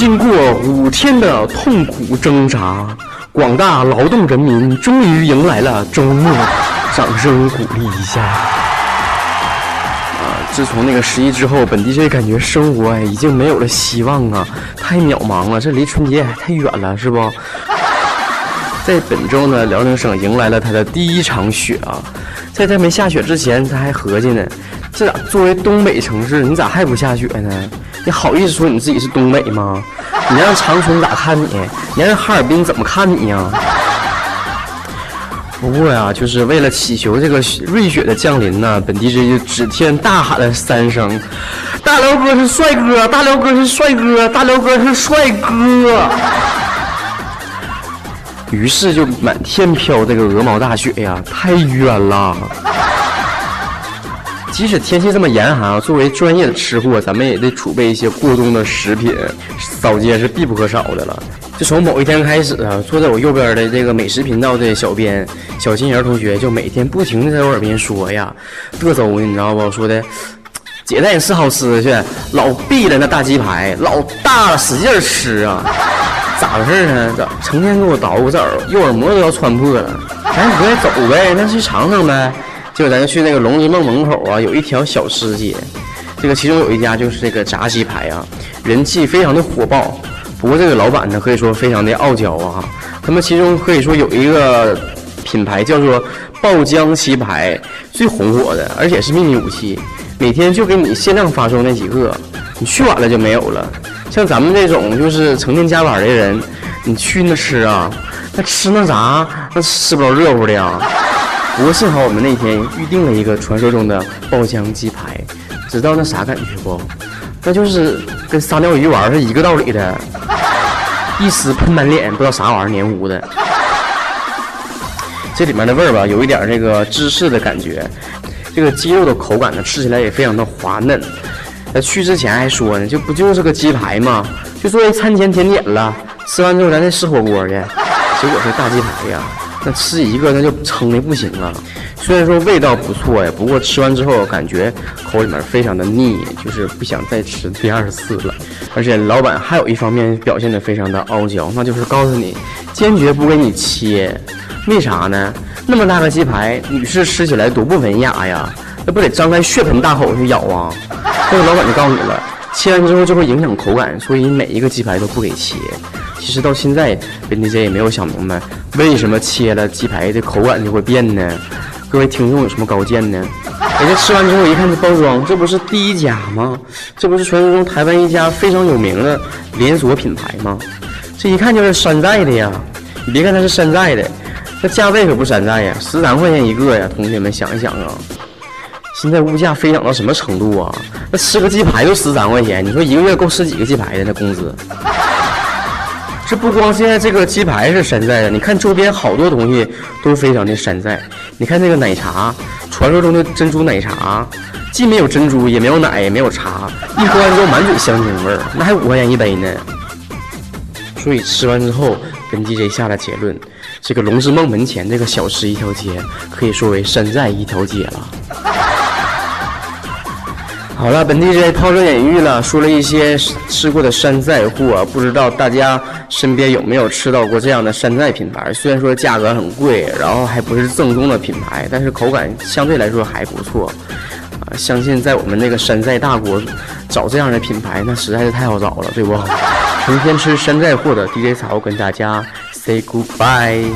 经过五天的痛苦挣扎，广大劳动人民终于迎来了周末，掌声鼓励一下。啊，自从那个十一之后，本 DJ 感觉生活哎已经没有了希望啊，太渺茫了，这离春节还太远了，是不？在本周呢，辽宁省迎来了它的第一场雪啊。在它没下雪之前，他还合计呢，这咋作为东北城市，你咋还不下雪呢？你好意思说你自己是东北吗？你让长春咋看你？你让哈尔滨怎么看你呀？不过呀，就是为了祈求这个瑞雪的降临呢，本地人就指天大喊了三声：“大辽哥是帅哥，大辽哥是帅哥，大辽哥是帅哥。”于是就满天飘这个鹅毛大雪呀，太冤了。即使天气这么严寒啊，作为专业的吃货，咱们也得储备一些过冬的食品，扫街是必不可少的了。就从某一天开始啊，坐在我右边的这个美食频道的小编小金人同学，就每天不停的在我耳边说呀，嘚瑟呢，你知道不？说的，姐带你吃好吃的去，老闭了那大鸡排，老大了，使劲吃啊。咋回事呢？咋成天给我捣鼓，这耳右耳膜都要穿破了。咱回来走呗，那去尝尝呗。结果咱就去那个龙之梦门口啊，有一条小吃街，这个其中有一家就是这个炸鸡排啊，人气非常的火爆。不过这个老板呢，可以说非常的傲娇啊。他们其中可以说有一个品牌叫做爆浆鸡排，最红火的，而且是秘密武器，每天就给你限量发售那几个，你去晚了就没有了。像咱们这种就是成天加班的人，你去那吃啊，那吃那啥，那吃不着热乎的呀。不过幸好我们那天预定了一个传说中的爆浆鸡排，知道那啥感觉不？那就是跟撒尿鱼丸是一个道理的，一撕喷满脸，不知道啥玩意儿黏糊的。这里面的味儿吧，有一点这个芝士的感觉，这个鸡肉的口感呢，吃起来也非常的滑嫩。那去之前还说呢，就不就是个鸡排吗？就作为餐前甜点了。吃完之后咱再吃火锅去。结果是大鸡排呀，那吃一个那就撑的不行了。虽然说味道不错呀，不过吃完之后感觉口里面非常的腻，就是不想再吃第二次了。而且老板还有一方面表现的非常的傲娇，那就是告诉你坚决不给你切。为啥呢？那么大个鸡排，女士吃起来多不文雅呀，那不得张开血盆大口去咬啊？这个老板就告诉你了，切完之后就会影响口感，所以每一个鸡排都不给切。其实到现在，人家也没有想明白，为什么切了鸡排的口感就会变呢？各位听众有什么高见呢？人家吃完之后一看这包装，这不是第一家吗？这不是传说中台湾一家非常有名的连锁品牌吗？这一看就是山寨的呀！你别看它是山寨的，那价位可不山寨呀，十三块钱一个呀！同学们想一想啊。现在物价飞涨到什么程度啊？那吃个鸡排都十三块钱，你说一个月够吃几个鸡排的？那工资？这不光现在这个鸡排是山寨的，你看周边好多东西都非常的山寨。你看那个奶茶，传说中的珍珠奶茶，既没有珍珠，也没有奶，也没有茶，一喝完之后满嘴香精味儿，那还五块钱一杯呢。所以吃完之后，跟 DJ 下了结论：这个龙之梦门前这个小吃一条街，可以说为山寨一条街了。好了，本地这抛砖引玉了，说了一些吃过的山寨货，不知道大家身边有没有吃到过这样的山寨品牌？虽然说价格很贵，然后还不是正宗的品牌，但是口感相对来说还不错。啊，相信在我们那个山寨大国找这样的品牌，那实在是太好找了，对不？成天吃山寨货的 DJ 草跟大家 say goodbye。